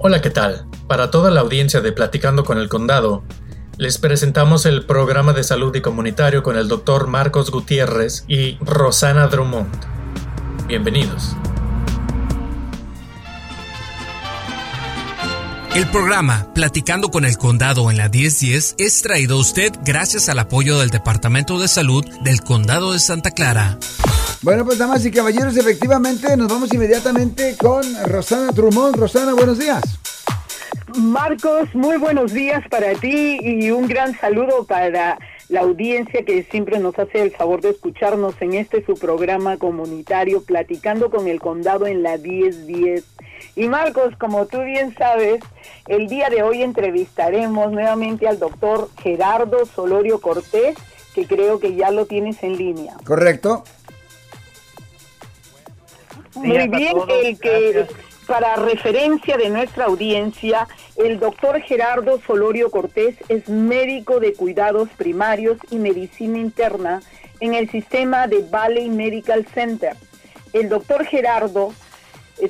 Hola, ¿qué tal? Para toda la audiencia de Platicando con el Condado, les presentamos el programa de salud y comunitario con el doctor Marcos Gutiérrez y Rosana Drummond. Bienvenidos. El programa Platicando con el Condado en la 1010 es traído a usted gracias al apoyo del Departamento de Salud del Condado de Santa Clara. Bueno, pues damas y caballeros, efectivamente nos vamos inmediatamente con Rosana Trumont. Rosana, buenos días. Marcos, muy buenos días para ti y un gran saludo para la audiencia que siempre nos hace el favor de escucharnos en este su programa comunitario Platicando con el Condado en la 1010. Y Marcos, como tú bien sabes, el día de hoy entrevistaremos nuevamente al doctor Gerardo Solorio Cortés, que creo que ya lo tienes en línea. Correcto. Muy bien, el que para referencia de nuestra audiencia, el doctor Gerardo Solorio Cortés es médico de cuidados primarios y medicina interna en el sistema de Valley Medical Center. El doctor Gerardo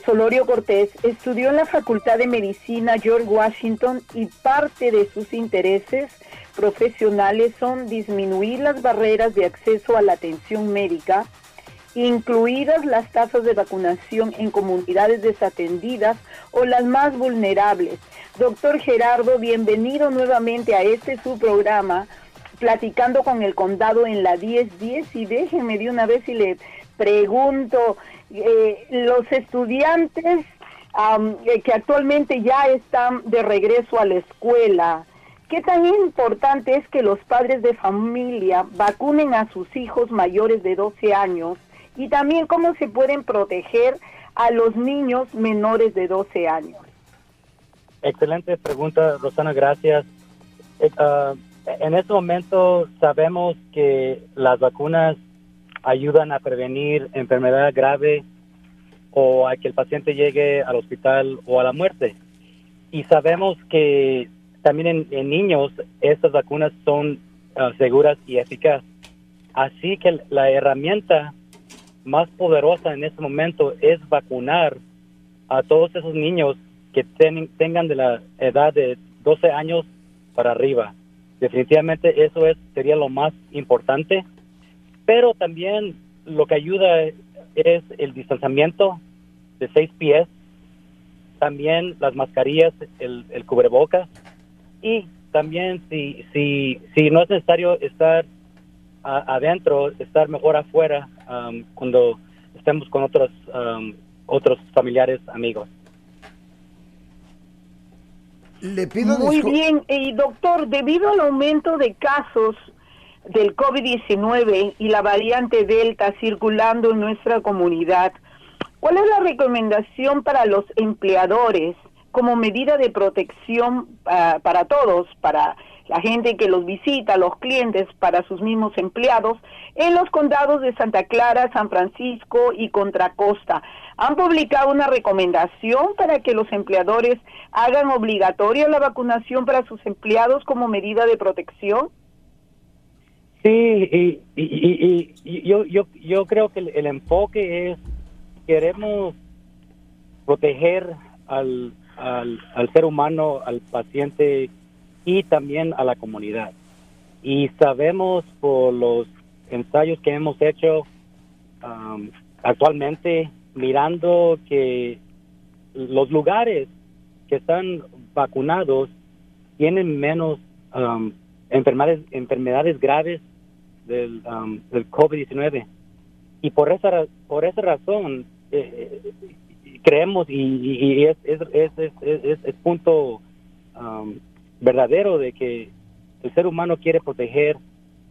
Solorio Cortés estudió en la Facultad de Medicina George Washington y parte de sus intereses profesionales son disminuir las barreras de acceso a la atención médica, incluidas las tasas de vacunación en comunidades desatendidas o las más vulnerables. Doctor Gerardo, bienvenido nuevamente a este su programa, platicando con el condado en la 1010 y déjeme de una vez si le pregunto, eh, los estudiantes eh, que actualmente ya están de regreso a la escuela, ¿Qué tan importante es que los padres de familia vacunen a sus hijos mayores de 12 años y también cómo se pueden proteger a los niños menores de 12 años. Excelente pregunta, Rosana, gracias. Eh, ah, en este momento sabemos que las vacunas ayudan a prevenir enfermedad grave o a que el paciente llegue al hospital o a la muerte. Y sabemos que también en, niños estas vacunas son ah, seguras y eficaces. Así que la herramienta más poderosa en este momento es vacunar a todos esos niños que tengan de la edad de 12 años para arriba. Definitivamente eso es sería lo más importante, pero también lo que ayuda es el distanciamiento de seis pies, también las mascarillas, el, el cubrebocas y también si si si no es necesario estar adentro, estar mejor afuera um, cuando estemos con otros, um, otros familiares, amigos. Le pido Muy bien, y doctor, debido al aumento de casos del COVID-19 y la variante Delta circulando en nuestra comunidad, ¿cuál es la recomendación para los empleadores como medida de protección ah, para todos, para la gente que los visita, los clientes, para sus mismos empleados, en los condados de Santa Clara, San Francisco y Contra Costa. Han publicado una recomendación para que los empleadores hagan obligatoria la vacunación para sus empleados como medida de protección. Sí, y, yo, yo, yo creo que el, enfoque es, queremos proteger al, al, al ser humano, al paciente y también a la comunidad. Y sabemos por los ensayos que hemos hecho um, actualmente, mirando que los lugares que están vacunados tienen menos um, enfermedades, enfermedades graves del, um, del COVID-19. Y por esa, por esa razón eh, eh, creemos y, es, es, es, es, punto verdadero de que el ser humano quiere proteger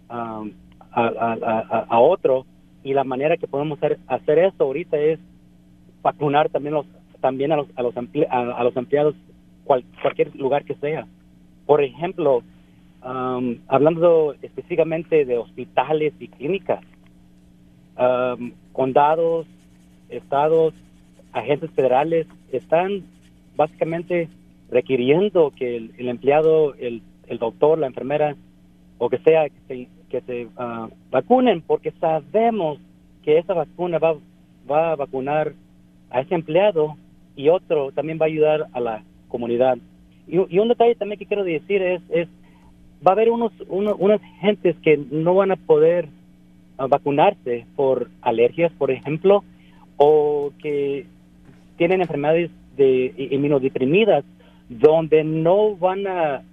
um, a, otro y la manera que podemos hacer, hacer esto ahorita es vacunar también los también a los a los, a, los empleados cualquier lugar que sea por ejemplo um, hablando específicamente de hospitales y clínicas um, condados estados agentes federales están básicamente requiriendo que el, empleado, el, doctor, la enfermera o que sea, que se, que ah, vacunen porque sabemos que esa vacuna va, va a vacunar a ese empleado y otro también va a ayudar a la, comunidad. Y, un detalle también que quiero decir es va a haber unos, unas gentes que no van a poder ah, vacunarse por alergias, por ejemplo, o que tienen enfermedades de inmunodeprimidas donde no van a,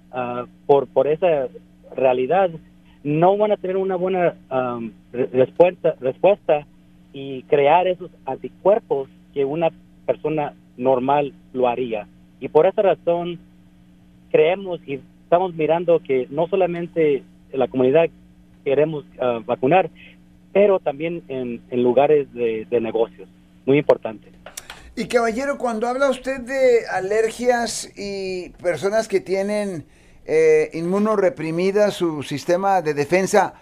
por, por esa realidad, no van a tener una buena respuesta, respuesta y crear esos anticuerpos que una persona normal lo haría. Y por esa razón creemos y estamos mirando que no solamente la comunidad queremos ah, vacunar, pero también en, lugares de, negocios. Muy importante. Y caballero, cuando habla usted de alergias y personas que tienen eh, inmunoreprimidas su sistema de defensa,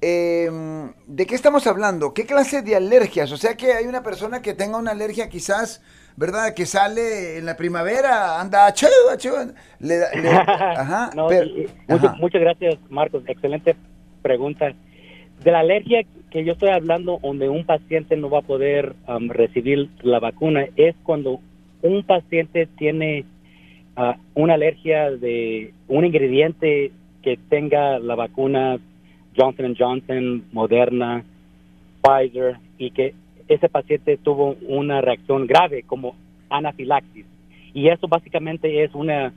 em, ¿de qué estamos hablando? ¿Qué clase de alergias? O sea que hay una persona que tenga una alergia quizás, ¿verdad? Que sale en la primavera, anda achú, achú, le, ajá, muchas gracias, Marcos. Excelente pregunta. De la alergia que yo estoy hablando, donde un paciente no va a poder recibir la vacuna, es cuando un paciente tiene una alergia de un ingrediente que tenga la vacuna Johnson Johnson, Moderna, Pfizer, y que ese paciente tuvo una reacción grave como anafilaxis. Y eso básicamente es una,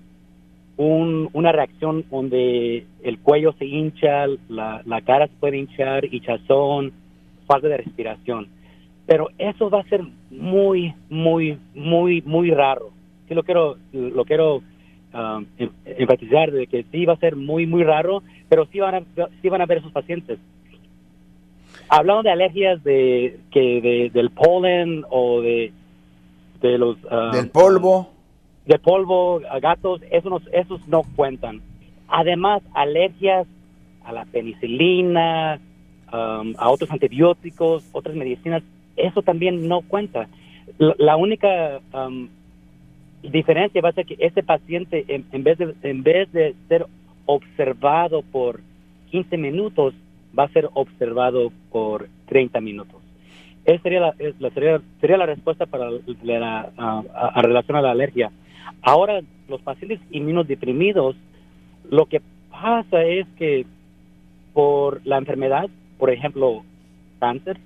una reacción donde el cuello se hincha, la, la cara se puede hinchar, hinchazón, falta de respiración. Pero eso va a ser muy, muy, muy, muy raro sí lo quiero, lo quiero um, em, enfatizar de que sí va a ser muy, muy raro, pero sí van a, sí van a ver esos pacientes. Hablando de alergias de, que del polen o de, de los... Um, del polvo. De polvo, a gatos, esos no, esos no cuentan. Además, alergias a la penicilina, um, a otros antibióticos, otras medicinas, eso también no cuenta. La, única diferencia va a ser que ese paciente, en, vez, de, en vez de ser observado por 15 minutos, va a ser observado por 30 minutos. Esa sería la, sería, sería la respuesta para la, a, relación a la alergia. Ahora, los pacientes inmunodeprimidos, lo que pasa es que por la enfermedad, por ejemplo, cáncer,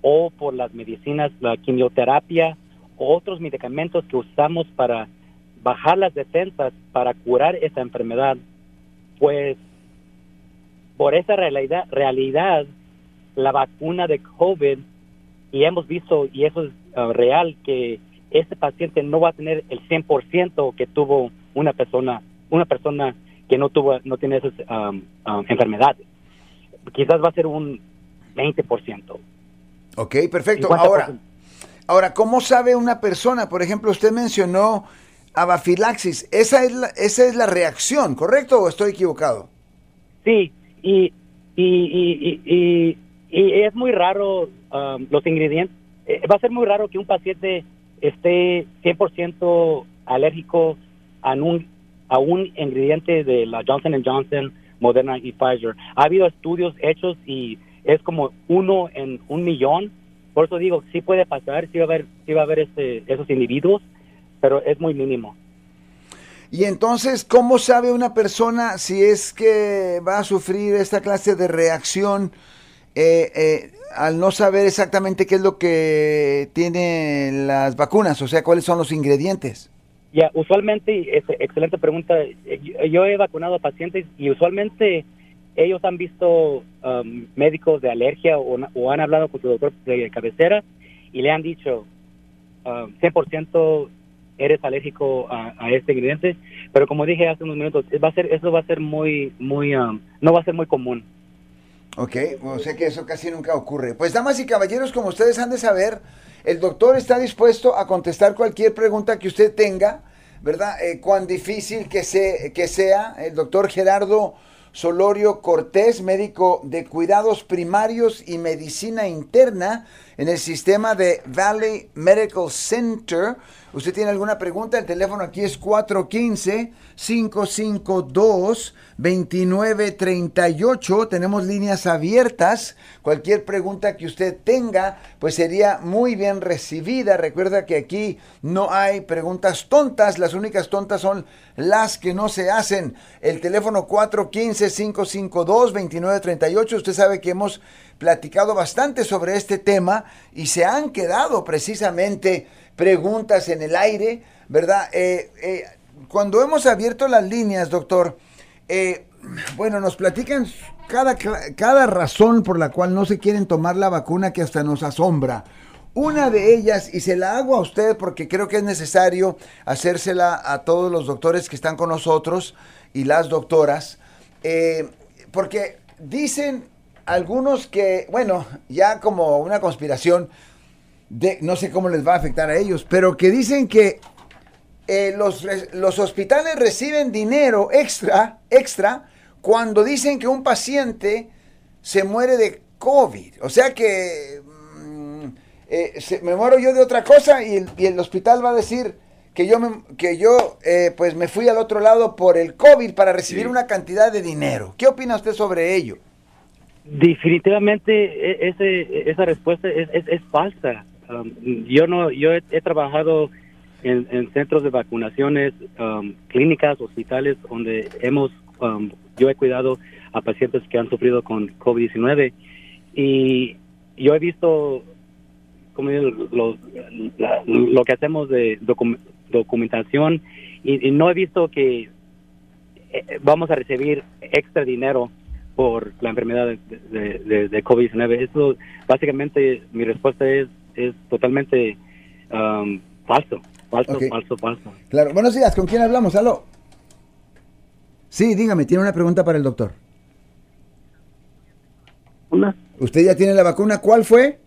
o por las medicinas, la quimioterapia, otros medicamentos que usamos para bajar las defensas para curar esa enfermedad, pues por esa realidad, realidad la vacuna de COVID, y hemos visto, y eso es uh, real, que este paciente no va a tener el 100% que tuvo una persona, una persona que no tuvo, no tiene esas um, um, enfermedades. Quizás va a ser un 20%. Ok, perfecto. Ahora, Ahora, ¿cómo sabe una persona? Por ejemplo, usted mencionó abafilaxis. Esa es la, esa es la reacción, ¿correcto o estoy equivocado? Sí, y, y, y, y es muy raro um, los ingredientes. Eh, va a ser muy raro que un paciente esté 100% alérgico a un, a un ingrediente de la Johnson Johnson, Moderna y Pfizer. Ha habido estudios hechos y es como uno en un millón por eso digo, sí puede pasar, sí va a haber, sí va a haber este, esos individuos, pero es muy mínimo. Y entonces, ¿cómo sabe una persona si es que va a sufrir esta clase de reacción eh, eh, al no saber exactamente qué es lo que tienen las vacunas? O sea, ¿cuáles son los ingredientes? Ya, usualmente, excelente pregunta. Yo he vacunado a pacientes y usualmente ellos han visto um, médicos de alergia o, han hablado con su doctor de cabecera y le han dicho 100% um, eres alérgico a, este ingrediente, pero como dije hace unos minutos, va a ser, eso va a ser muy, muy, um, no va a ser muy común. Ok, o sea que eso casi nunca ocurre. Pues damas y caballeros, como ustedes han de saber, el doctor está dispuesto a contestar cualquier pregunta que usted tenga, ¿verdad? Eh, cuán difícil que, se, que sea, el doctor Gerardo Solorio Cortés, médico de cuidados primarios y medicina interna en el sistema de Valley Medical Center. ¿Usted tiene alguna pregunta? El teléfono aquí es 415-552-2938. Tenemos líneas abiertas. Cualquier pregunta que usted tenga, pues sería muy bien recibida. Recuerda que aquí no hay preguntas tontas. Las únicas tontas son las que no se hacen. El teléfono 415-552-2938. Usted sabe que hemos platicado bastante sobre este tema y se han quedado precisamente preguntas en el aire, ¿verdad? Eh, eh, cuando hemos abierto las líneas, doctor, eh, bueno, nos platican cada, cada razón por la cual no se quieren tomar la vacuna que hasta nos asombra. Una de ellas, y se la hago a usted porque creo que es necesario hacérsela a todos los doctores que están con nosotros y las doctoras, porque dicen algunos que, bueno, ya como una conspiración, de, no sé cómo les va a afectar a ellos, pero que dicen que eh, los, los hospitales reciben dinero extra, extra, cuando dicen que un paciente se muere de COVID. O sea que mm, eh, me muero yo de otra cosa y el, hospital va a decir que yo, me, que yo eh, pues me fui al otro lado por el COVID para recibir una cantidad de dinero. ¿Qué opina usted sobre ello? Definitivamente e, ese, esa respuesta es, es, falsa. Um, yo no, yo he, trabajado en, centros de vacunaciones, um, clínicas, hospitales, donde hemos, um, yo he cuidado a pacientes que han sufrido con COVID-19 y yo he visto como lo, lo que hacemos de documentación y, no he visto que eh, vamos a recibir extra dinero por la enfermedad de, de, COVID-19. Eso, básicamente, mi respuesta es, es totalmente um, falso, falso, falso, falso. Claro, buenos días, ¿con quién hablamos? Aló. Sí, dígame, tiene una pregunta para el doctor. Una. ¿Usted ya tiene la vacuna? ¿Cuál fue?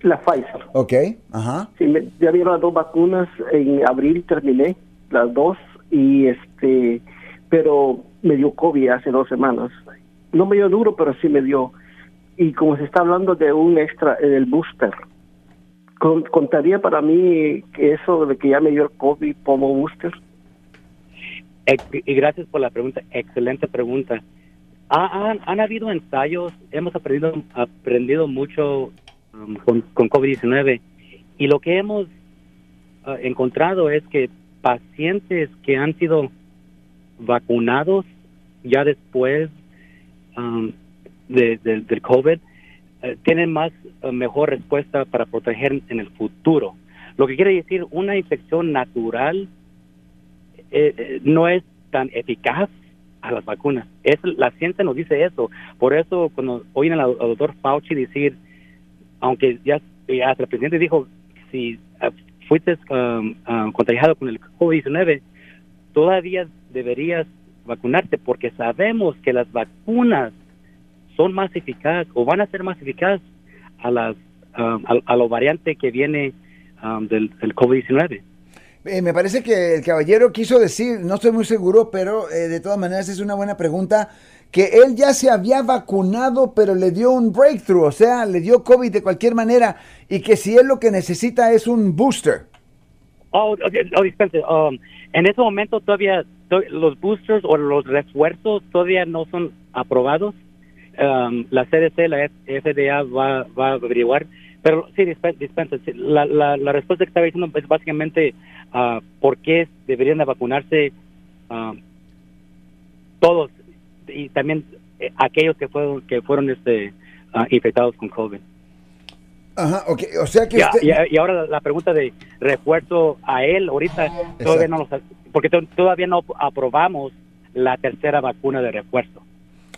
La Pfizer. Ok, ajá. Sí, me, ya vieron las dos vacunas, en abril terminé las dos y este, pero me dio COVID hace dos semanas no me dio duro, pero sí me dio. Y como se está hablando de un extra en el booster, ¿contaría para mí eso de que ya me dio el COVID como booster? Y gracias por la pregunta, excelente pregunta. Han, han habido ensayos, hemos aprendido, aprendido mucho um, con, con COVID-19 y lo que hemos uh, encontrado es que pacientes que han sido vacunados ya después Um, de, del COVID eh, tienen más eh, mejor respuesta para proteger en el futuro. Lo que quiere decir una infección natural eh, no es tan eficaz a las vacunas. Es, la ciencia nos dice eso. Por eso cuando oyen al, doctor Fauci decir, aunque ya, ya, el presidente dijo, si fuiste um, um, contagiado con el COVID-19, todavía deberías vacunarte porque sabemos que las vacunas son más eficaces o van a ser más eficaces a las um, a, lo variante que viene um, del, COVID-19. Eh, me parece que el caballero quiso decir, no estoy muy seguro, pero eh, de todas maneras es una buena pregunta, que él ya se había vacunado, pero le dio un breakthrough, o sea, le dio COVID de cualquier manera, y que si él lo que necesita es un booster. Oh, oh dispense, um, en ese momento todavía los boosters o los refuerzos todavía no son aprobados. Um, la CDC, la FDA va, va a averiguar. Pero sí, dispensa, la, la, respuesta que estaba diciendo es básicamente uh, por qué deberían de vacunarse uh, todos y también eh, aquellos que fueron que fueron este uh, infectados con COVID. Ajá, okay. o sea que y, ahora la pregunta de refuerzo a él ahorita todavía no lo porque todavía no aprobamos la tercera vacuna de refuerzo.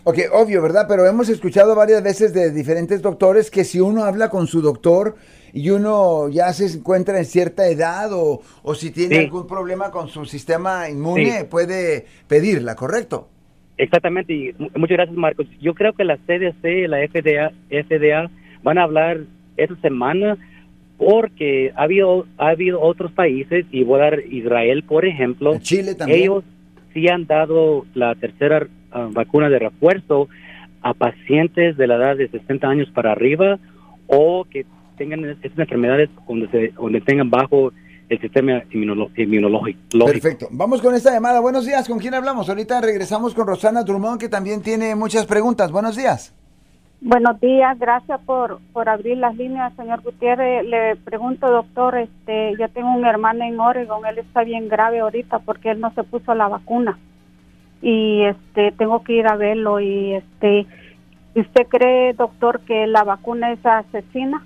Ok, obvio, ¿verdad? Pero hemos escuchado varias veces de diferentes doctores que si uno habla con su doctor y uno ya se encuentra en cierta edad o, si tiene algún problema con su sistema inmune, puede pedirla, ¿correcto? Exactamente, y muchas gracias Marcos. Yo creo que la CDC, la FDA, FDA van a hablar esta semana porque ha habido, ha habido otros países, y voy a dar Israel, por ejemplo. Chile también. Ellos sí han dado la tercera ah, vacuna de refuerzo a pacientes de la edad de 60 años para arriba o que tengan estas enfermedades donde, se, donde tengan bajo el sistema inmunológico. Perfecto. Vamos con esta llamada. Buenos días. ¿Con quién hablamos? Ahorita regresamos con Rosana Drummond, que también tiene muchas preguntas. Buenos días. Buenos días, gracias por, por abrir las líneas, señor Gutiérrez. Le pregunto, doctor, este, yo tengo un hermano en Oregon, él está bien grave ahorita porque él no se puso la vacuna y este tengo que ir a verlo y este ¿usted cree, doctor, que la vacuna es asesina?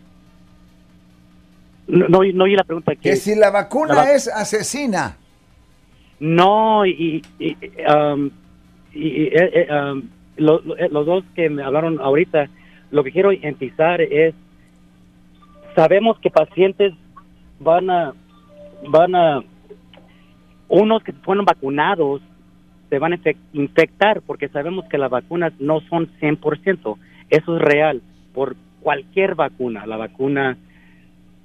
No, no, no oí la pregunta. Que, si la vacuna es asesina. No, y, y, um, y eh, eh, um, eh, los dos que me hablaron ahorita, lo que quiero enfatizar es, sabemos que pacientes van a, van a, unos que fueron vacunados se van a infectar porque sabemos que las vacunas no son 100%. Eso es real por cualquier vacuna, la vacuna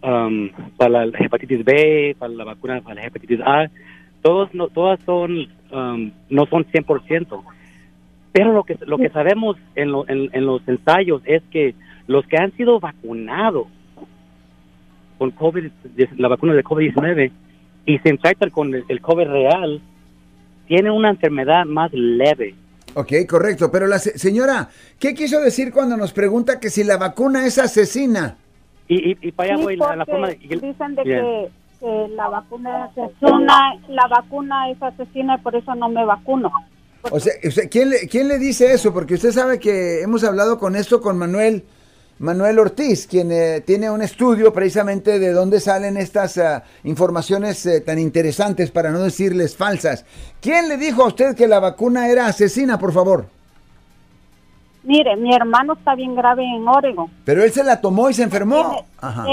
um, para la hepatitis B, para la vacuna para la hepatitis A, todos no, todas son um, no son 100%. Pero lo que, lo que sabemos en, en, los ensayos es que los que han sido vacunados con COVID, la vacuna de COVID-19 y se infectan con el, COVID real, tienen una enfermedad más leve. Ok, correcto. Pero la señora, ¿qué quiso decir cuando nos pregunta que si la vacuna es asesina? Y, y, para allá voy la, forma de... Dicen de que, la vacuna es asesina, la vacuna es asesina y por eso no me vacuno. O sea, ¿quién, le, ¿quién le dice eso? Porque usted sabe que hemos hablado con esto con Manuel, Manuel Ortiz, quien eh, tiene un estudio precisamente de dónde salen estas ah, informaciones eh, tan interesantes, para no decirles falsas. ¿Quién le dijo a usted que la vacuna era asesina, por favor? Mire, mi hermano está bien grave en Oregon. Pero él se la tomó y se enfermó.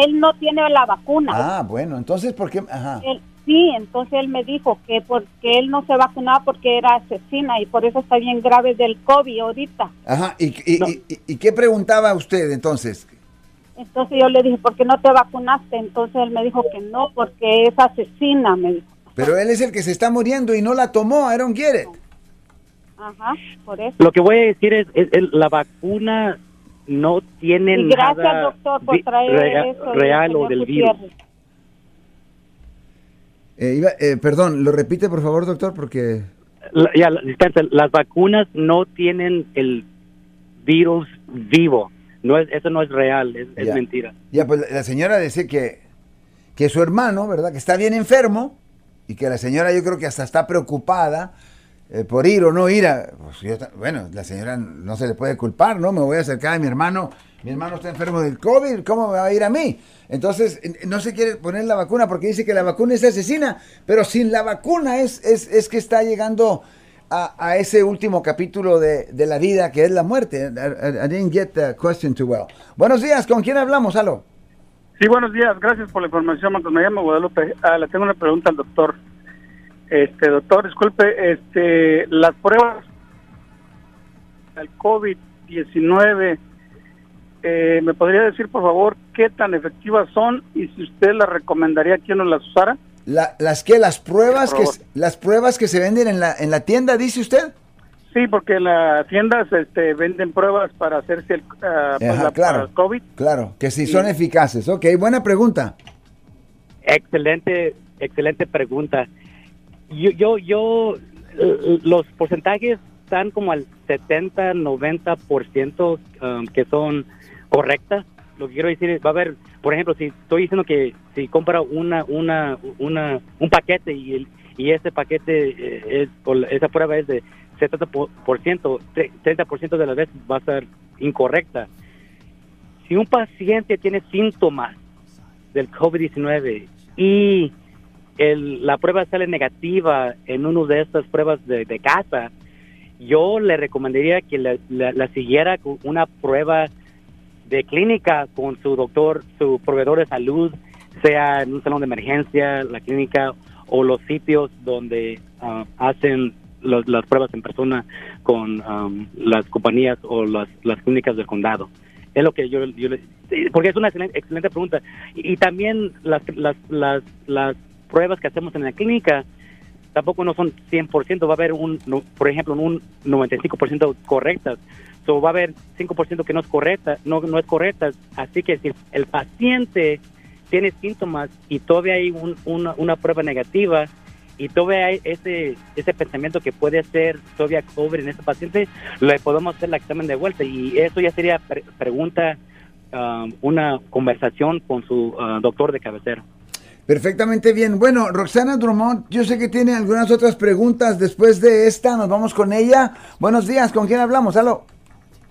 Él no tiene la vacuna. Ah, bueno, entonces, ¿por qué? Ajá. Sí, entonces él me dijo que porque él no se vacunaba porque era asesina y por eso está bien grave del COVID ahorita. Ajá, ¿y, y, qué preguntaba usted entonces? Entonces yo le dije, ¿por qué no te vacunaste? Entonces él me dijo que no, porque es asesina, me dijo. Pero él es el que se está muriendo y no la tomó, get it. Ajá, por eso. Lo que voy a decir es, la vacuna no tiene y gracias, doctor, por traer eso, real o del virus. Eh, eh, perdón, lo repite por favor, doctor, porque... ya, las vacunas no tienen el virus vivo. No es, eso no es real, es, mentira. Ya, pues la señora dice que, que su hermano, ¿verdad? Que está bien enfermo y que la señora yo creo que hasta está preocupada eh, por ir o no ir a... Pues bueno, la señora no se le puede culpar, ¿no? Me voy a acercar a mi hermano, mi hermano está enfermo del COVID, ¿cómo me va a ir a mí? Entonces, no se quiere poner la vacuna porque dice que la vacuna es asesina, pero sin la vacuna es, es, es que está llegando a, ese último capítulo de, la vida que es la muerte. I, didn't get the question too well. Buenos días, ¿con quién hablamos? Aló. Sí, buenos días, gracias por la información. Me llamo Guadalupe. Ah, le tengo una pregunta al doctor. Este, doctor, disculpe, este, las pruebas del COVID-19, eh, ¿me podría decir, por favor, qué tan efectivas son y si usted las recomendaría que uno las usara? ¿Las que ¿Las pruebas que las pruebas que se venden en la, en la tienda, dice usted? Sí, porque en las tiendas este, venden pruebas para hacerse el, uh, claro, COVID. Claro, que si son eficaces. Ok, buena pregunta. Excelente, excelente pregunta. Yo, yo, yo, los porcentajes están como al 70, 90% um, que son correctas. Lo que quiero decir es, va a haber, por ejemplo, si estoy diciendo que si compra una, una, una, un paquete y, el, y ese paquete, eh, es, esa prueba es de 70%, 30% de las veces va a ser incorrecta. Si un paciente tiene síntomas del COVID-19 y la prueba sale negativa en una de estas pruebas de, casa, yo le recomendaría que la, siguiera con una prueba de clínica con su doctor, su proveedor de salud, sea en un salón de emergencia, la clínica o los sitios donde ah, hacen las pruebas en persona con las compañías o las, clínicas del condado. Es lo que yo, yo porque es una excelente, pregunta. Y, también las, las, las, las pruebas que hacemos en la clínica tampoco no son 100%, va a haber un, por ejemplo, un 95% correctas. So, va a haber 5% que no es correcta, no, no es correcta. Así que si el paciente tiene síntomas y todavía hay una, una, prueba negativa y todavía hay ese, ese pensamiento que puede ser todavía COVID en ese paciente, le podemos hacer el examen de vuelta y eso ya sería pregunta, um, una conversación con su uh, doctor de cabecera. Perfectamente bien. Bueno, Roxana Drummond, yo sé que tiene algunas otras preguntas. Después de esta, nos vamos con ella. Buenos días, ¿con quién hablamos? Aló.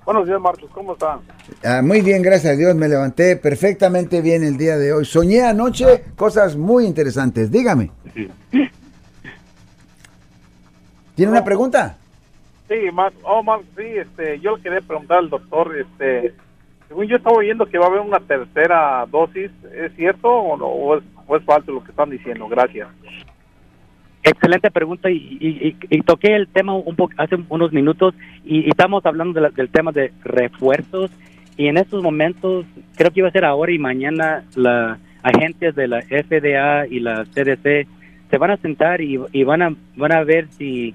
Buenos días, Marcos, ¿cómo está? Ah, muy bien, gracias a Dios, me levanté perfectamente bien el día de hoy. Soñé anoche cosas muy interesantes, dígame. ¿Tiene una pregunta? Sí, Mar oh, sí, este, yo le quería preguntar al doctor, este, según yo estaba oyendo que va a haber una tercera dosis, ¿es cierto o, no, o, es, falso lo que están diciendo? Gracias. Excelente pregunta y, toqué el tema un poco hace unos minutos y, estamos hablando del tema de refuerzos y en estos momentos creo que iba a ser ahora y mañana la agentes de la FDA y la CDC se van a sentar y, van a van a ver si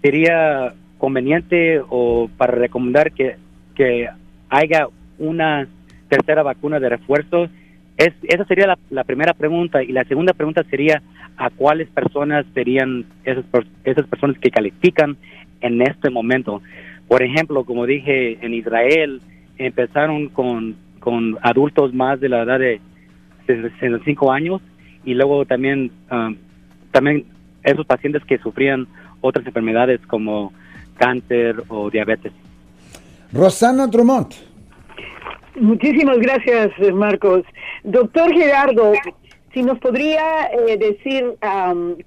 sería conveniente o para recomendar que, que haya una tercera vacuna de refuerzo? Es, esa sería la, primera pregunta. Y la segunda pregunta sería, ¿a cuáles personas serían esas, esas personas que califican en este momento? Por ejemplo, como dije, en Israel empezaron con, con adultos más de la edad de 65 años y luego también, um, también esos pacientes que sufrían otras enfermedades como cáncer o diabetes. Rosana Drummond. Muchísimas gracias, Marcos. Doctor Gerardo, si nos podría eh, decir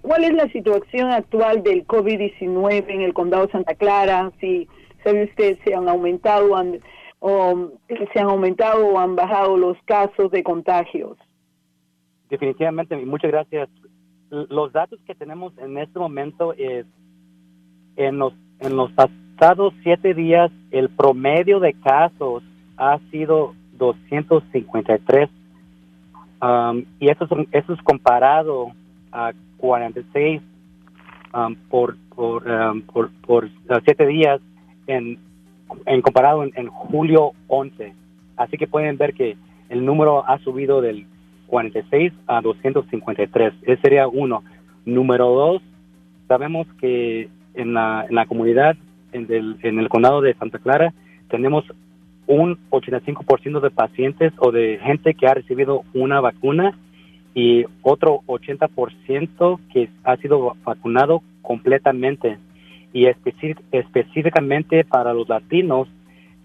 cuál es la situación actual del COVID-19 en el condado de Santa Clara, si sabe usted se han aumentado o se han aumentado o han bajado los casos de contagios. Definitivamente, muchas gracias. Los datos que tenemos en este momento es en los en los pasados siete días el promedio de casos ha sido 253 um, y eso es, eso es comparado a 46 um, por por, um, por, por siete días en, en comparado en, julio 11 así que pueden ver que el número ha subido del 46 a 253 ese sería uno. Número dos sabemos que en la, en la comunidad en, en el condado de Santa Clara tenemos un 85% de pacientes o de gente que ha recibido una vacuna y otro 80% que ha sido vacunado completamente. Y específicamente para los latinos,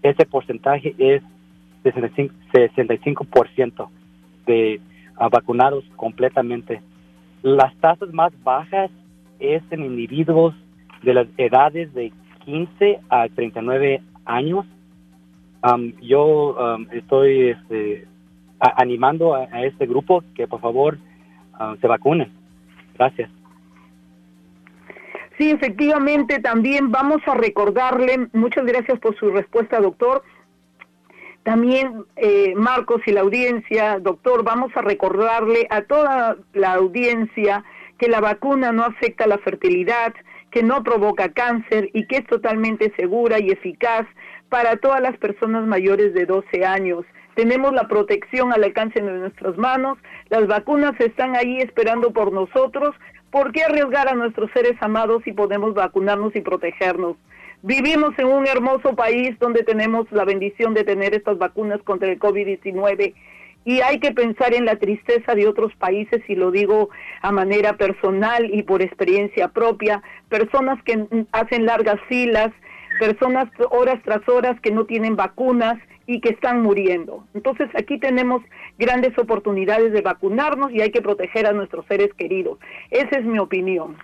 ese porcentaje es 65%, de ah, vacunados completamente. Las tasas más bajas es en individuos de las edades de 15 a 39 años yo estoy este, animando a, este grupo que por favor se vacune. Gracias. Sí, efectivamente, también vamos a recordarle, muchas gracias por su respuesta, doctor. También, eh, Marcos y la audiencia, doctor, vamos a recordarle a toda la audiencia que la vacuna no afecta la fertilidad, que no provoca cáncer y que es totalmente segura y eficaz para todas las personas mayores de 12 años. Tenemos la protección al alcance de nuestras manos, las vacunas están ahí esperando por nosotros. ¿Por qué arriesgar a nuestros seres amados si podemos vacunarnos y protegernos? Vivimos en un hermoso país donde tenemos la bendición de tener estas vacunas contra el COVID-19 y hay que pensar en la tristeza de otros países, y lo digo a manera personal y por experiencia propia, personas que hacen largas filas, personas horas tras horas que no tienen vacunas y que están muriendo. Entonces aquí tenemos grandes oportunidades de vacunarnos y hay que proteger a nuestros seres queridos. Esa es mi opinión.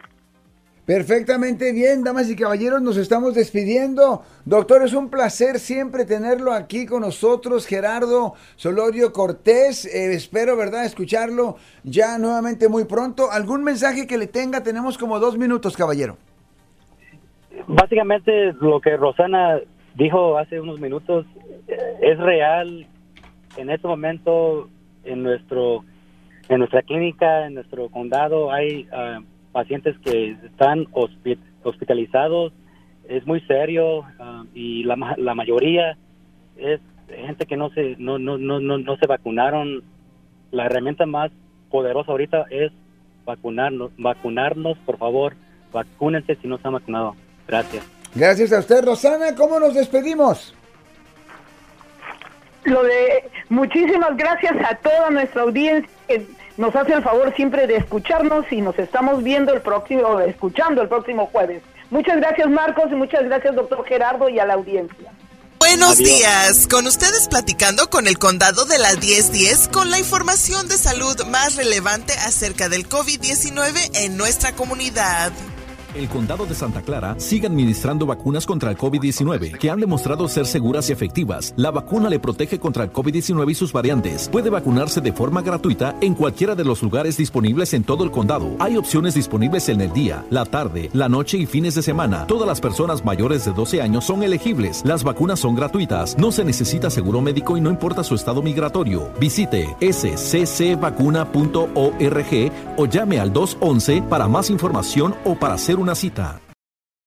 Perfectamente bien, damas y caballeros, nos estamos despidiendo. Doctor, es un placer siempre tenerlo aquí con nosotros, Gerardo Solorio Cortés. Eh, espero, ¿verdad?, escucharlo ya nuevamente muy pronto. ¿Algún mensaje que le tenga? Tenemos como dos minutos, caballero. Básicamente lo que Rosana dijo hace unos minutos eh, es real. En este momento en nuestro en nuestra clínica, en nuestro condado hay ah, pacientes que están hospitalizados es muy serio ah, y la, la mayoría es gente que no se no, no, no, no, se vacunaron. La herramienta más poderosa ahorita es vacunarnos, vacunarnos, por favor, vacúnense si no se han vacunado. Gracias. Gracias a usted, Rosana. ¿Cómo nos despedimos? Lo de muchísimas gracias a toda nuestra audiencia que nos hace el favor siempre de escucharnos y nos estamos viendo el próximo, escuchando el próximo jueves. Muchas gracias Marcos y muchas gracias doctor Gerardo y a la audiencia. Buenos días, con ustedes platicando con el condado de la 1010 con la información de salud más relevante acerca del COVID-19 en nuestra comunidad el condado de Santa Clara sigue administrando vacunas contra el COVID-19 que han demostrado ser seguras y efectivas. La vacuna le protege contra el COVID-19 y sus variantes. Puede vacunarse de forma gratuita en cualquiera de los lugares disponibles en todo el condado. Hay opciones disponibles en el día, la tarde, la noche y fines de semana. Todas las personas mayores de 12 años son elegibles. Las vacunas son gratuitas. No se necesita seguro médico y no importa su estado migratorio. Visite sccvacuna.org o llame al 211 para más información o para hacer una cita.